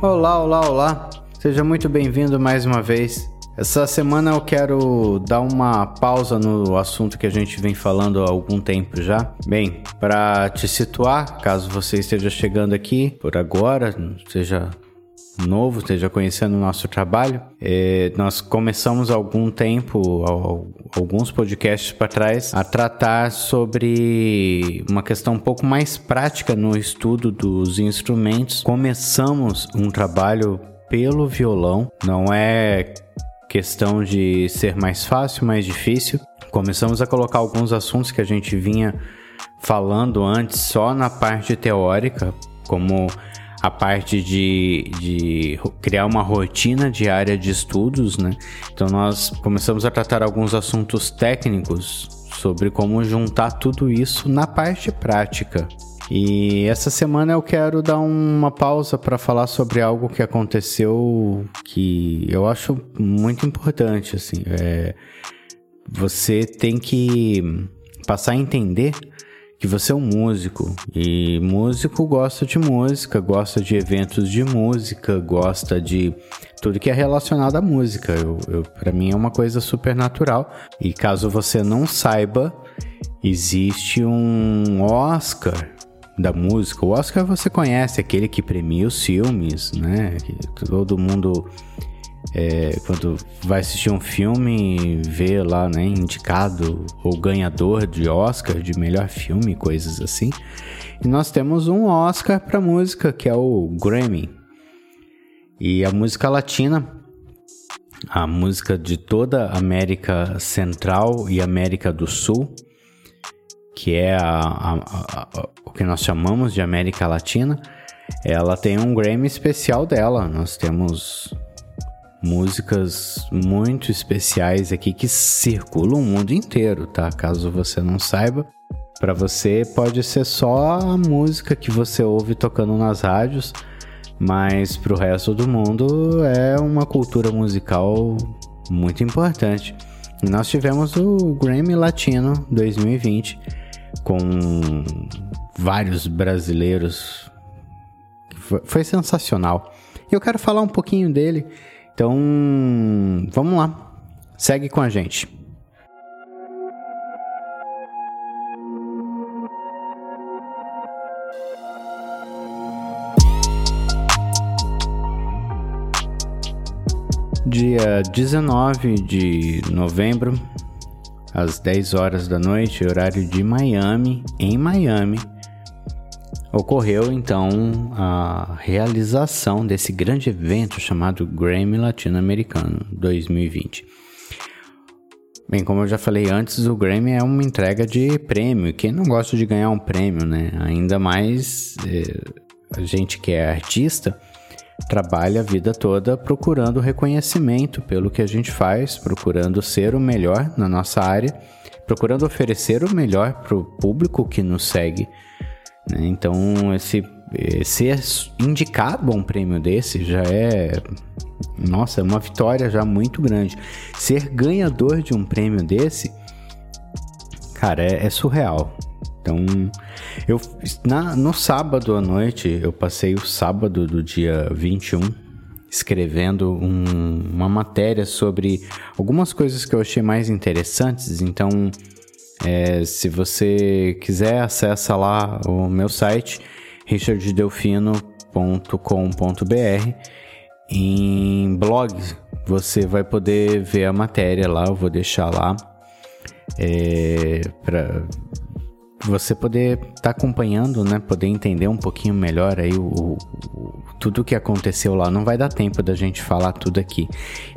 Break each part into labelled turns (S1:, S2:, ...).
S1: Olá, olá, olá. Seja muito bem-vindo mais uma vez. Essa semana eu quero dar uma pausa no assunto que a gente vem falando há algum tempo já. Bem, para te situar, caso você esteja chegando aqui por agora, seja novo, esteja conhecendo o nosso trabalho, é, nós começamos algum tempo, alguns podcasts para trás, a tratar sobre uma questão um pouco mais prática no estudo dos instrumentos. Começamos um trabalho pelo violão, não é questão de ser mais fácil, mais difícil. Começamos a colocar alguns assuntos que a gente vinha falando antes só na parte teórica, como a parte de, de criar uma rotina diária de estudos, né? Então nós começamos a tratar alguns assuntos técnicos sobre como juntar tudo isso na parte prática. E essa semana eu quero dar uma pausa para falar sobre algo que aconteceu que eu acho muito importante. Assim, é, você tem que passar a entender que você é um músico e músico gosta de música, gosta de eventos de música, gosta de tudo que é relacionado à música. Eu, eu para mim é uma coisa super natural. E caso você não saiba, existe um Oscar da música. O Oscar você conhece, aquele que premia os filmes, né? Que todo mundo é, quando vai assistir um filme, vê lá, né, indicado ou ganhador de Oscar de melhor filme, coisas assim. E nós temos um Oscar para música, que é o Grammy. E a música latina, a música de toda a América Central e América do Sul, que é a, a, a, o que nós chamamos de América Latina, ela tem um Grammy especial dela. Nós temos músicas muito especiais aqui que circulam o mundo inteiro, tá? Caso você não saiba, para você pode ser só a música que você ouve tocando nas rádios, mas para o resto do mundo é uma cultura musical muito importante. nós tivemos o Grammy Latino 2020 com vários brasileiros. Foi, sensacional. Eu quero falar um pouquinho dele então, vamos lá. Segue com a gente. Dia 19 de novembro, às 10 horas da noite, horário de Miami, em Miami, ocorreu então a realização desse grande evento chamado Grammy Latino-Americano 2020. Bem, como eu já falei antes, o Grammy é uma entrega de prêmio. Quem não gosta de ganhar um prêmio, né? Ainda mais é, a gente que é artista trabalha a vida toda procurando reconhecimento pelo que a gente faz, procurando ser o melhor na nossa área, procurando oferecer o melhor para o público que nos segue né? Então, esse, ser indicado a um prêmio desse já é. Nossa, é uma vitória já muito grande. Ser ganhador de um prêmio desse, cara, é, é surreal. Então, eu na, no sábado à noite, eu passei o sábado do dia 21 escrevendo um, uma matéria sobre algumas coisas que eu achei mais interessantes. Então, é, se você quiser, acessa lá o meu site richarddelfino.com.br. Em blog você vai poder ver a matéria lá, eu vou deixar lá é, para você poder estar tá acompanhando, né? Poder entender um pouquinho melhor aí o, o, tudo o que aconteceu lá. Não vai dar tempo da gente falar tudo aqui.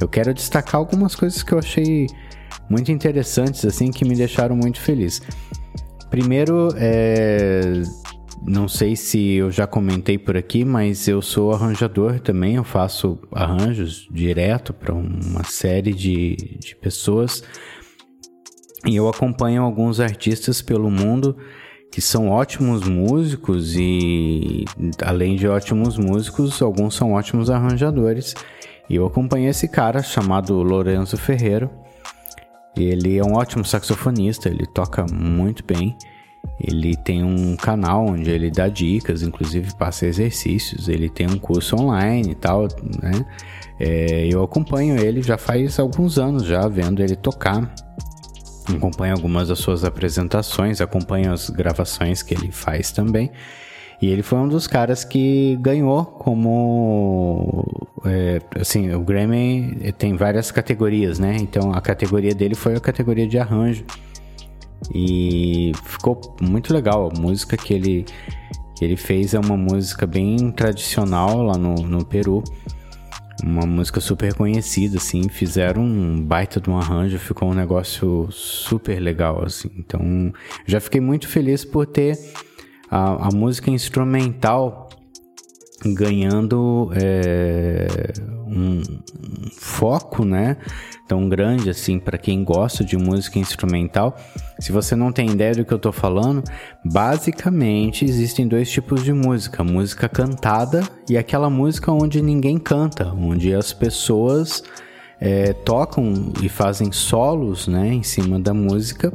S1: Eu quero destacar algumas coisas que eu achei muito interessantes, assim, que me deixaram muito feliz. Primeiro, é... não sei se eu já comentei por aqui, mas eu sou arranjador também, eu faço arranjos direto para uma série de, de pessoas. E eu acompanho alguns artistas pelo mundo que são ótimos músicos e, além de ótimos músicos, alguns são ótimos arranjadores. E eu acompanhei esse cara chamado Lourenço Ferreiro, ele é um ótimo saxofonista, ele toca muito bem. Ele tem um canal onde ele dá dicas, inclusive passa exercícios. Ele tem um curso online e tal, né? É, eu acompanho ele já faz alguns anos já, vendo ele tocar. Acompanho algumas das suas apresentações, acompanho as gravações que ele faz também. E ele foi um dos caras que ganhou como. É, assim, o Grammy tem várias categorias, né? Então a categoria dele foi a categoria de arranjo. E ficou muito legal. A música que ele, que ele fez é uma música bem tradicional lá no, no Peru. Uma música super conhecida, assim. Fizeram um baita de um arranjo, ficou um negócio super legal, assim. Então, já fiquei muito feliz por ter a, a música instrumental ganhando é, um, foco, né? Tão grande assim para quem gosta de música instrumental. Se você não tem ideia do que eu tô falando, basicamente existem dois tipos de música: música cantada e aquela música onde ninguém canta, onde as pessoas é, tocam e fazem solos, né, em cima da música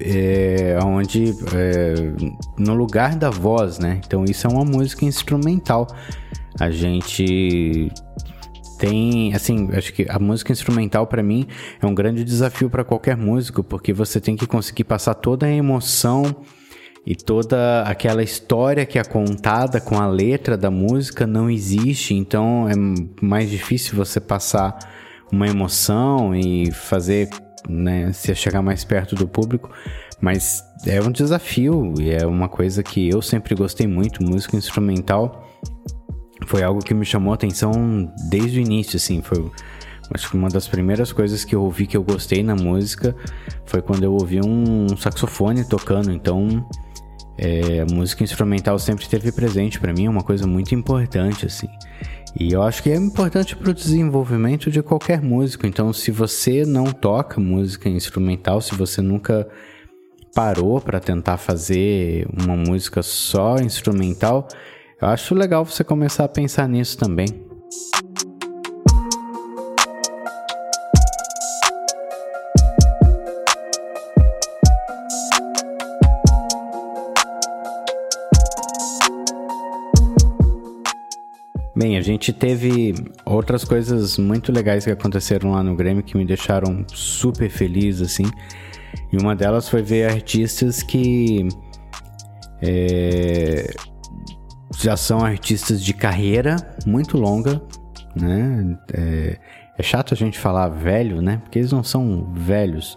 S1: é, onde é, no lugar da voz, né? Então isso é uma música instrumental. A gente tem, assim, acho que a música instrumental para mim é um grande desafio para qualquer músico, porque você tem que conseguir passar toda a emoção e toda aquela história que é contada com a letra da música não existe, então é mais difícil você passar uma emoção e fazer né, se chegar mais perto do público, mas é um desafio e é uma coisa que eu sempre gostei muito, música instrumental foi algo que me chamou a atenção desde o início, assim, foi acho que uma das primeiras coisas que eu ouvi que eu gostei na música foi quando eu ouvi um saxofone tocando, então é, a música instrumental sempre esteve presente para mim, é uma coisa muito importante, assim. E eu acho que é importante para o desenvolvimento de qualquer músico. Então, se você não toca música instrumental, se você nunca parou para tentar fazer uma música só instrumental, eu acho legal você começar a pensar nisso também. Gente teve outras coisas muito legais que aconteceram lá no Grêmio que me deixaram super feliz, assim. E uma delas foi ver artistas que é, já são artistas de carreira muito longa, né? É, é chato a gente falar velho, né? Porque eles não são velhos.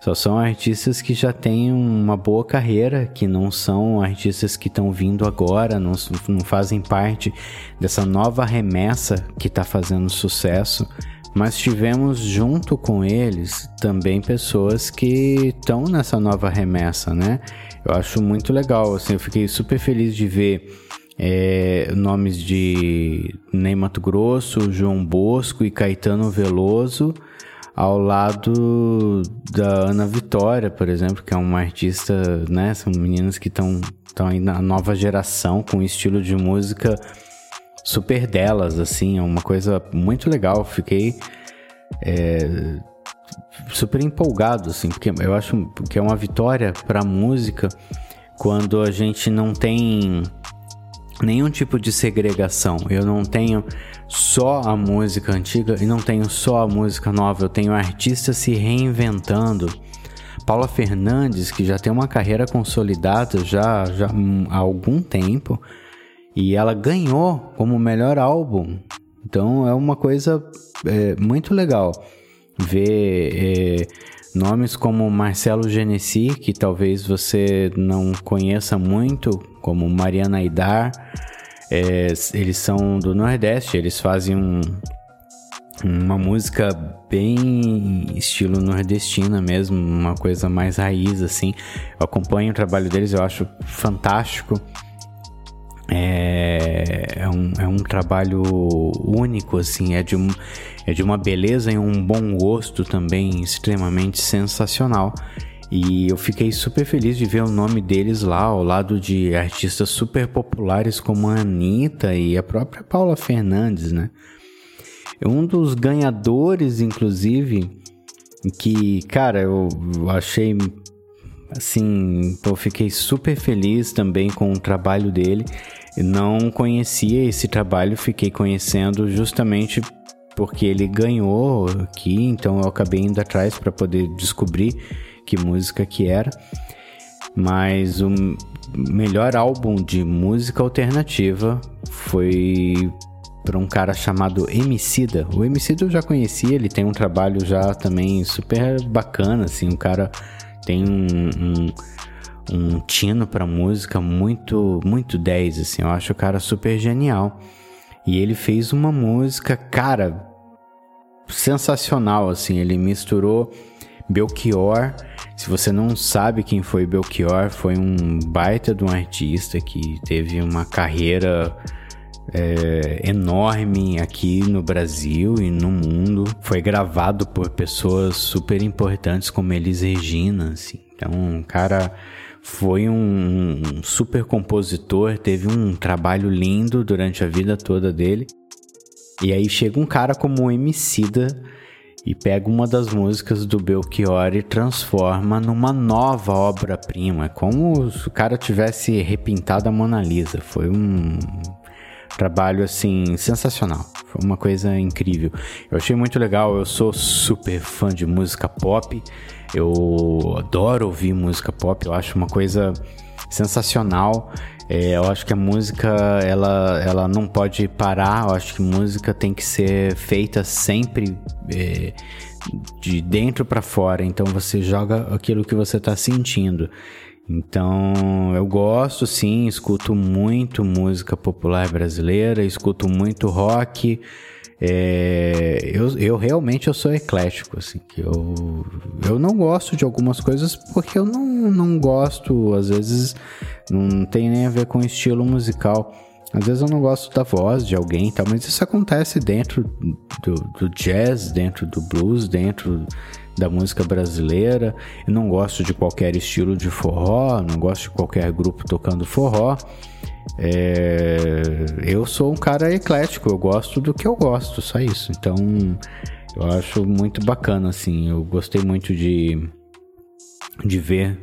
S1: Só são artistas que já têm uma boa carreira, que não são artistas que estão vindo agora, não, não fazem parte dessa nova remessa que está fazendo sucesso. Mas tivemos junto com eles também pessoas que estão nessa nova remessa, né? Eu acho muito legal, assim, eu fiquei super feliz de ver é, nomes de Ney Mato Grosso, João Bosco e Caetano Veloso ao lado da Ana Vitória, por exemplo, que é uma artista, né? São meninas que estão estão aí na nova geração com um estilo de música super delas, assim, é uma coisa muito legal. Fiquei é, super empolgado, assim, porque eu acho que é uma vitória para música quando a gente não tem nenhum tipo de segregação. Eu não tenho só a música antiga e não tenho só a música nova, eu tenho artistas se reinventando. Paula Fernandes, que já tem uma carreira consolidada já, já há algum tempo, e ela ganhou como melhor álbum. Então é uma coisa é, muito legal ver é, nomes como Marcelo Genesi, que talvez você não conheça muito, como Mariana Aidar, é, eles são do Nordeste, eles fazem um, uma música bem estilo nordestina mesmo, uma coisa mais raiz assim. Eu acompanho o trabalho deles, eu acho fantástico. É, é, um, é um trabalho único, assim, é de, um, é de uma beleza e um bom gosto também extremamente sensacional. E eu fiquei super feliz de ver o nome deles lá, ao lado de artistas super populares como a Anitta e a própria Paula Fernandes, né? Um dos ganhadores, inclusive, que, cara, eu achei assim, eu fiquei super feliz também com o trabalho dele. não conhecia esse trabalho, fiquei conhecendo justamente porque ele ganhou aqui, então eu acabei indo atrás para poder descobrir que música que era. Mas o melhor álbum de música alternativa foi para um cara chamado Emicida. O Emicida eu já conhecia, ele tem um trabalho já também super bacana, assim, o cara tem um, um, um tino para música muito, muito 10, assim, eu acho o cara super genial. E ele fez uma música, cara, sensacional, assim, ele misturou Belchior. Se você não sabe quem foi Belchior, foi um baita de um artista que teve uma carreira é, enorme aqui no Brasil e no mundo. Foi gravado por pessoas super importantes como Elis Regina, assim. Então, um cara foi um, um super compositor, teve um trabalho lindo durante a vida toda dele. E aí chega um cara como o Emicida e pega uma das músicas do Belchior e transforma numa nova obra-prima. É como se o cara tivesse repintado a Mona Lisa. Foi um Trabalho assim sensacional. Foi uma coisa incrível. Eu achei muito legal. Eu sou super fã de música pop. Eu adoro ouvir música pop. Eu acho uma coisa sensacional. É, eu acho que a música ela, ela não pode parar. Eu acho que música tem que ser feita sempre é, de dentro para fora. Então você joga aquilo que você está sentindo. Então, eu gosto sim, escuto muito música popular brasileira, escuto muito rock. É, eu, eu realmente eu sou eclético, assim, que eu, eu não gosto de algumas coisas porque eu não, não gosto, às vezes não tem nem a ver com estilo musical. Às vezes eu não gosto da voz de alguém, tá, mas isso acontece dentro do, do jazz, dentro do blues, dentro da música brasileira. Eu não gosto de qualquer estilo de forró, não gosto de qualquer grupo tocando forró. É, eu sou um cara eclético, eu gosto do que eu gosto, só isso. Então eu acho muito bacana, assim. Eu gostei muito de, de ver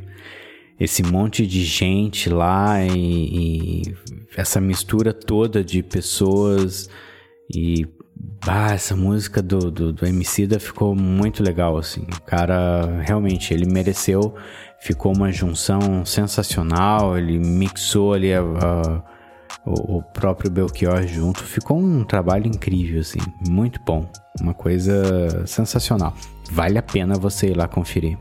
S1: esse monte de gente lá e, e essa mistura toda de pessoas e ah, essa música do, do, do ficou muito legal, assim. O cara, realmente, ele mereceu. Ficou uma junção sensacional. Ele mixou ali a, a, o, o próprio Belchior junto. Ficou um trabalho incrível, assim. Muito bom. Uma coisa sensacional. Vale a pena você ir lá conferir.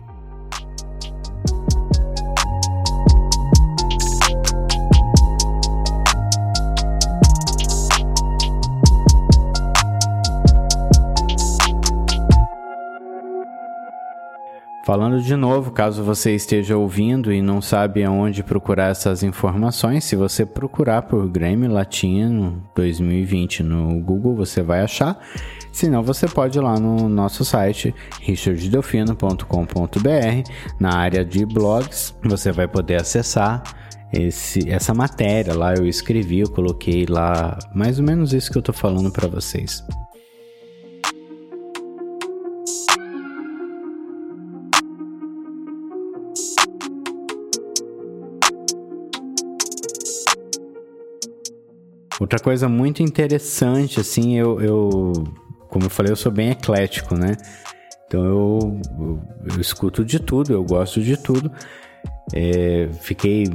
S1: Falando de novo, caso você esteja ouvindo e não sabe aonde procurar essas informações, se você procurar por Grammy Latino 2020 no Google, você vai achar. Se não, você pode ir lá no nosso site richarddelfino.com.br, na área de blogs, você vai poder acessar esse, essa matéria lá. Eu escrevi, eu coloquei lá mais ou menos isso que eu tô falando para vocês. Outra coisa muito interessante, assim, eu, eu como eu falei, eu sou bem eclético, né? Então eu, eu, eu escuto de tudo, eu gosto de tudo. É, fiquei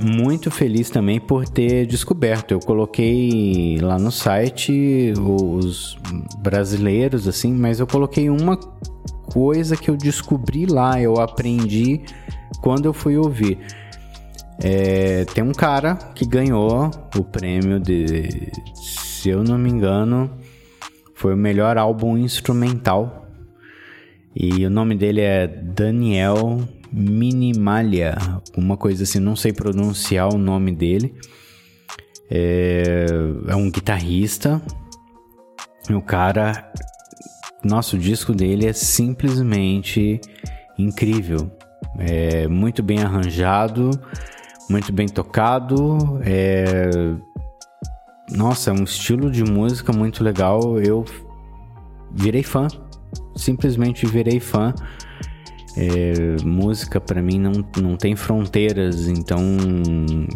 S1: muito feliz também por ter descoberto. Eu coloquei lá no site os brasileiros, assim, mas eu coloquei uma coisa que eu descobri lá, eu aprendi quando eu fui ouvir. É, tem um cara que ganhou o prêmio de, se eu não me engano, foi o melhor álbum instrumental. E o nome dele é Daniel Minimalia, uma coisa assim, não sei pronunciar o nome dele. É, é um guitarrista. E o cara, nosso disco dele é simplesmente incrível. É muito bem arranjado muito bem tocado. É... Nossa, é um estilo de música muito legal. Eu virei fã, simplesmente virei fã. É, música para mim não, não tem fronteiras, então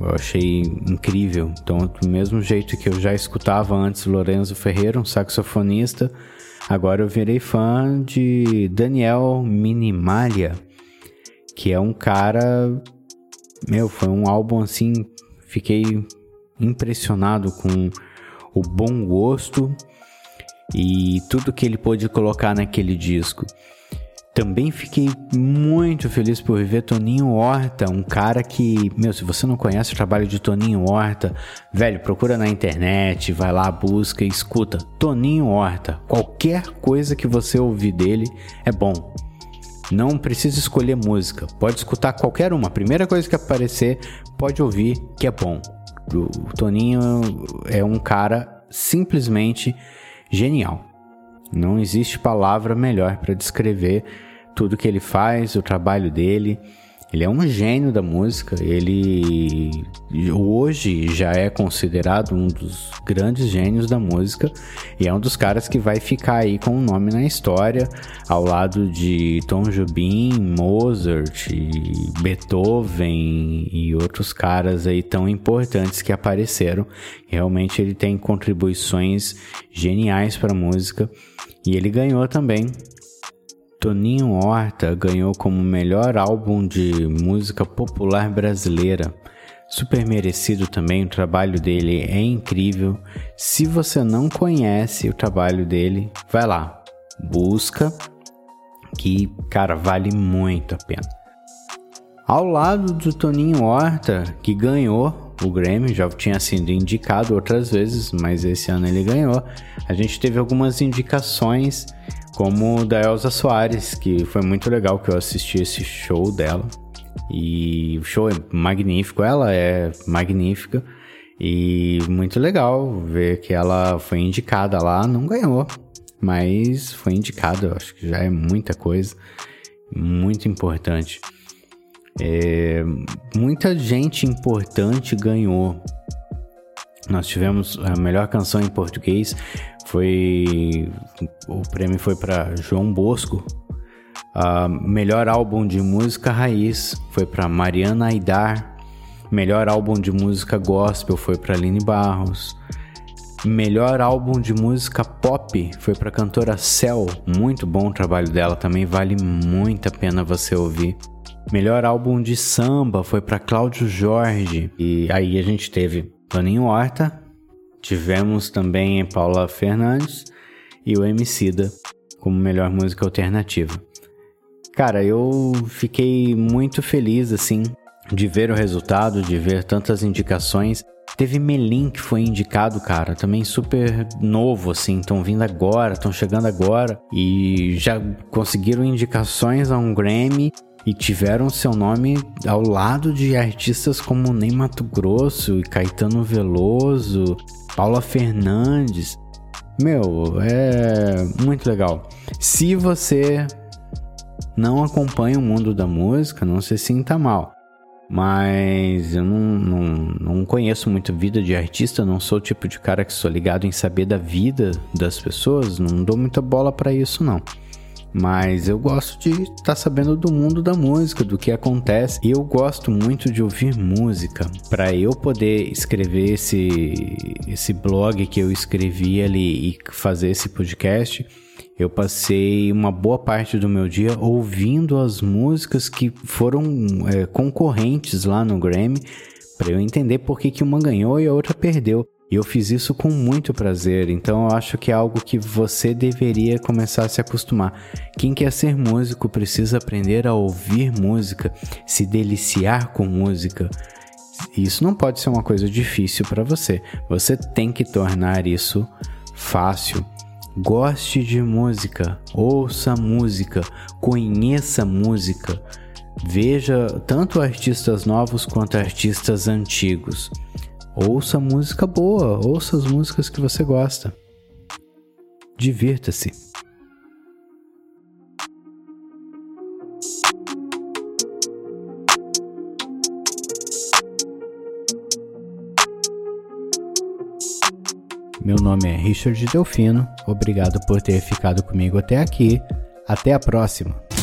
S1: eu achei incrível. Então, do mesmo jeito que eu já escutava antes Lorenzo Ferreira, um saxofonista, agora eu virei fã de Daniel Minimalia, que é um cara. Meu, foi um álbum assim. Fiquei impressionado com o bom gosto e tudo que ele pôde colocar naquele disco. Também fiquei muito feliz por ver Toninho Horta, um cara que, meu, se você não conhece o trabalho de Toninho Horta, velho, procura na internet, vai lá, busca escuta. Toninho Horta, qualquer coisa que você ouvir dele é bom. Não precisa escolher música, pode escutar qualquer uma. A primeira coisa que aparecer, pode ouvir que é bom. O Toninho é um cara simplesmente genial. Não existe palavra melhor para descrever tudo que ele faz, o trabalho dele. Ele é um gênio da música. Ele hoje já é considerado um dos grandes gênios da música e é um dos caras que vai ficar aí com o um nome na história, ao lado de Tom Jobim, Mozart, Beethoven e outros caras aí tão importantes que apareceram. Realmente ele tem contribuições geniais para a música e ele ganhou também Toninho Horta ganhou como melhor álbum de música popular brasileira. Super merecido também, o trabalho dele é incrível. Se você não conhece o trabalho dele, vai lá, busca, que cara, vale muito a pena. Ao lado do Toninho Horta, que ganhou o Grammy, já tinha sido indicado outras vezes, mas esse ano ele ganhou. A gente teve algumas indicações como o da Elza Soares, que foi muito legal que eu assisti esse show dela. E o show é magnífico, ela é magnífica. E muito legal ver que ela foi indicada lá, não ganhou, mas foi indicada, eu acho que já é muita coisa, muito importante. É, muita gente importante ganhou. Nós tivemos a melhor canção em português, foi o prêmio foi para João Bosco. Uh, melhor álbum de música raiz foi para Mariana Aidar. Melhor álbum de música gospel foi para Aline Barros. Melhor álbum de música pop foi para cantora Cell. Muito bom o trabalho dela, também vale muito a pena você ouvir. Melhor álbum de samba foi para Cláudio Jorge. E aí a gente teve Toninho Horta, Tivemos também Paula Fernandes e o Emicida como melhor música alternativa. Cara, eu fiquei muito feliz assim de ver o resultado, de ver tantas indicações. Teve Melim que foi indicado, cara, também super novo, assim, estão vindo agora, estão chegando agora e já conseguiram indicações a um Grammy e tiveram seu nome ao lado de artistas como Ney Mato Grosso e Caetano Veloso, Paula Fernandes. Meu, é muito legal. Se você não acompanha o mundo da música, não se sinta mal. Mas eu não, não, não conheço muito vida de artista, não sou o tipo de cara que sou ligado em saber da vida das pessoas, não dou muita bola para isso não mas eu gosto de estar tá sabendo do mundo da música, do que acontece. E eu gosto muito de ouvir música. Para eu poder escrever esse, esse blog que eu escrevi ali e fazer esse podcast, eu passei uma boa parte do meu dia ouvindo as músicas que foram é, concorrentes lá no Grammy para eu entender por que, que uma ganhou e a outra perdeu. E eu fiz isso com muito prazer, então eu acho que é algo que você deveria começar a se acostumar. Quem quer ser músico precisa aprender a ouvir música, se deliciar com música. Isso não pode ser uma coisa difícil para você. Você tem que tornar isso fácil. Goste de música, ouça música, conheça música. Veja tanto artistas novos quanto artistas antigos. Ouça música boa, ouça as músicas que você gosta. Divirta-se. Meu nome é Richard Delfino, obrigado por ter ficado comigo até aqui. Até a próxima!